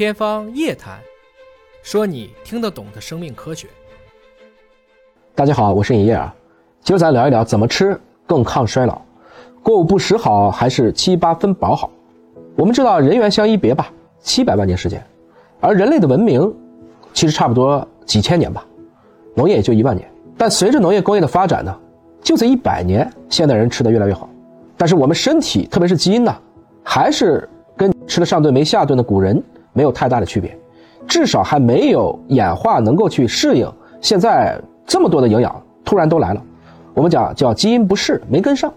天方夜谭，说你听得懂的生命科学。大家好，我是尹烨啊。今儿咱聊一聊怎么吃更抗衰老，过午不食好还是七八分饱好？我们知道人猿相依别吧，七百万年时间，而人类的文明其实差不多几千年吧，农业也就一万年。但随着农业工业的发展呢，就这一百年，现代人吃的越来越好，但是我们身体，特别是基因呢，还是跟吃了上顿没下顿的古人没有太大的区别，至少还没有演化能够去适应现在这么多的营养突然都来了。我们讲叫基因不适，没跟上。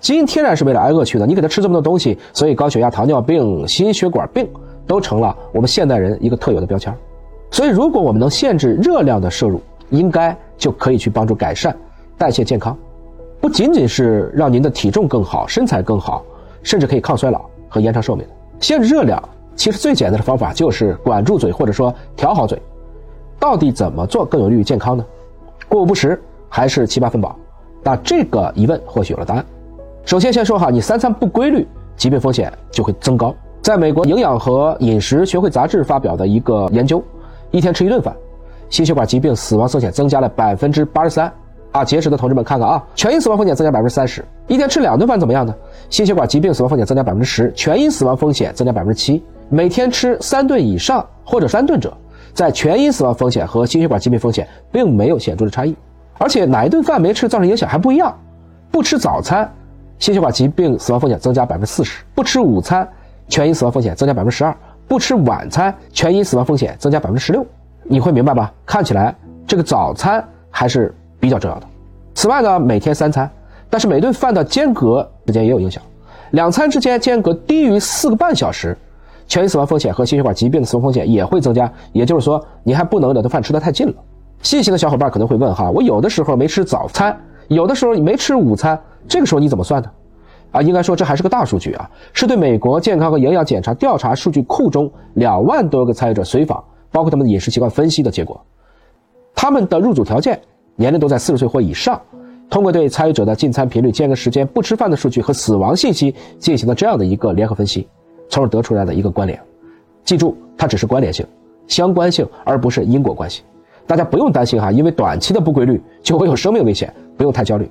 基因天然是为了挨饿去的，你给他吃这么多东西，所以高血压、糖尿病、心血管病都成了我们现代人一个特有的标签。所以，如果我们能限制热量的摄入，应该就可以去帮助改善代谢健康，不仅仅是让您的体重更好、身材更好，甚至可以抗衰老和延长寿命。限制热量其实最简单的方法就是管住嘴，或者说调好嘴。到底怎么做更有利于健康呢？过午不食还是七八分饱？那这个疑问或许有了答案。首先，先说哈，你三餐不规律，疾病风险就会增高。在美国营养和饮食学会杂志发表的一个研究，一天吃一顿饭，心血管疾病死亡风险增加了百分之八十三。啊，节食的同志们看看啊，全因死亡风险增加百分之三十。一天吃两顿饭怎么样呢？心血管疾病死亡风险增加百分之十，全因死亡风险增加百分之七。每天吃三顿以上或者三顿者，在全因死亡风险和心血管疾病风险并没有显著的差异。而且哪一顿饭没吃造成影响还不一样，不吃早餐。心血管疾病死亡风险增加百分之四十，不吃午餐，全因死亡风险增加百分之十二，不吃晚餐，全因死亡风险增加百分之十六。你会明白吧？看起来这个早餐还是比较重要的。此外呢，每天三餐，但是每顿饭的间隔之间也有影响。两餐之间间隔低于四个半小时，全因死亡风险和心血管疾病的死亡风险也会增加。也就是说，你还不能两顿饭吃得太近了。细心的小伙伴可能会问哈，我有的时候没吃早餐，有的时候没吃午餐。这个时候你怎么算呢？啊，应该说这还是个大数据啊，是对美国健康和营养检查调查数据库中两万多个参与者随访，包括他们的饮食习惯分析的结果。他们的入组条件年龄都在四十岁或以上，通过对参与者的进餐频率、间隔时间、不吃饭的数据和死亡信息进行了这样的一个联合分析，从而得出来的一个关联。记住，它只是关联性、相关性，而不是因果关系。大家不用担心哈，因为短期的不规律就会有生命危险，不用太焦虑。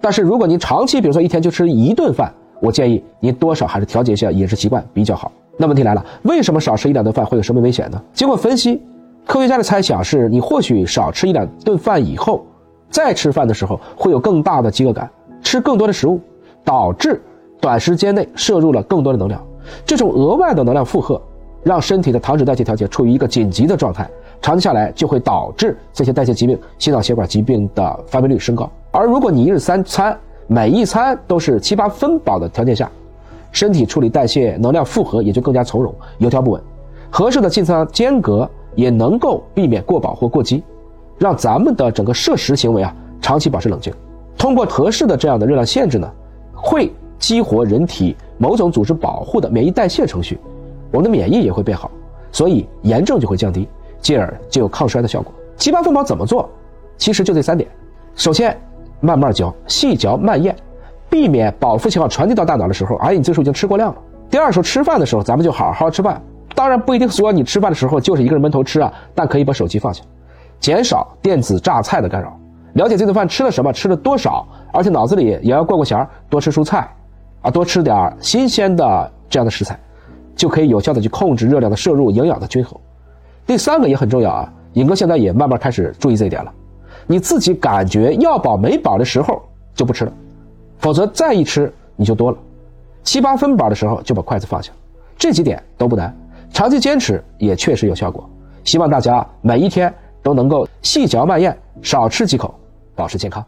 但是如果您长期，比如说一天就吃一顿饭，我建议您多少还是调节一下饮食习惯比较好。那问题来了，为什么少吃一两顿饭会有生命危险呢？经过分析，科学家的猜想是你或许少吃一两顿饭以后，再吃饭的时候会有更大的饥饿感，吃更多的食物，导致短时间内摄入了更多的能量。这种额外的能量负荷，让身体的糖脂代谢调节处于一个紧急的状态。长期下来就会导致这些代谢疾病、心脑血管疾病的发病率升高。而如果你一日三餐每一餐都是七八分饱的条件下，身体处理代谢能量负荷也就更加从容、有条不紊。合适的进餐间隔也能够避免过饱或过饥，让咱们的整个摄食行为啊长期保持冷静。通过合适的这样的热量限制呢，会激活人体某种组织保护的免疫代谢程序，我们的免疫也会变好，所以炎症就会降低。进而就有抗衰的效果。七八分饱怎么做？其实就这三点：首先，慢慢嚼，细嚼慢咽，避免饱腹信号传递到大脑的时候，哎，你这时候已经吃过量了。第二，说吃饭的时候，咱们就好好吃饭。当然不一定说你吃饭的时候就是一个人闷头吃啊，但可以把手机放下，减少电子榨菜的干扰，了解这顿饭吃了什么，吃了多少，而且脑子里也要过过弦，多吃蔬菜，啊，多吃点新鲜的这样的食材，就可以有效的去控制热量的摄入，营养的均衡。第三个也很重要啊，尹哥现在也慢慢开始注意这一点了。你自己感觉要饱没饱的时候就不吃了，否则再一吃你就多了。七八分饱的时候就把筷子放下，这几点都不难，长期坚持也确实有效果。希望大家每一天都能够细嚼慢咽，少吃几口，保持健康。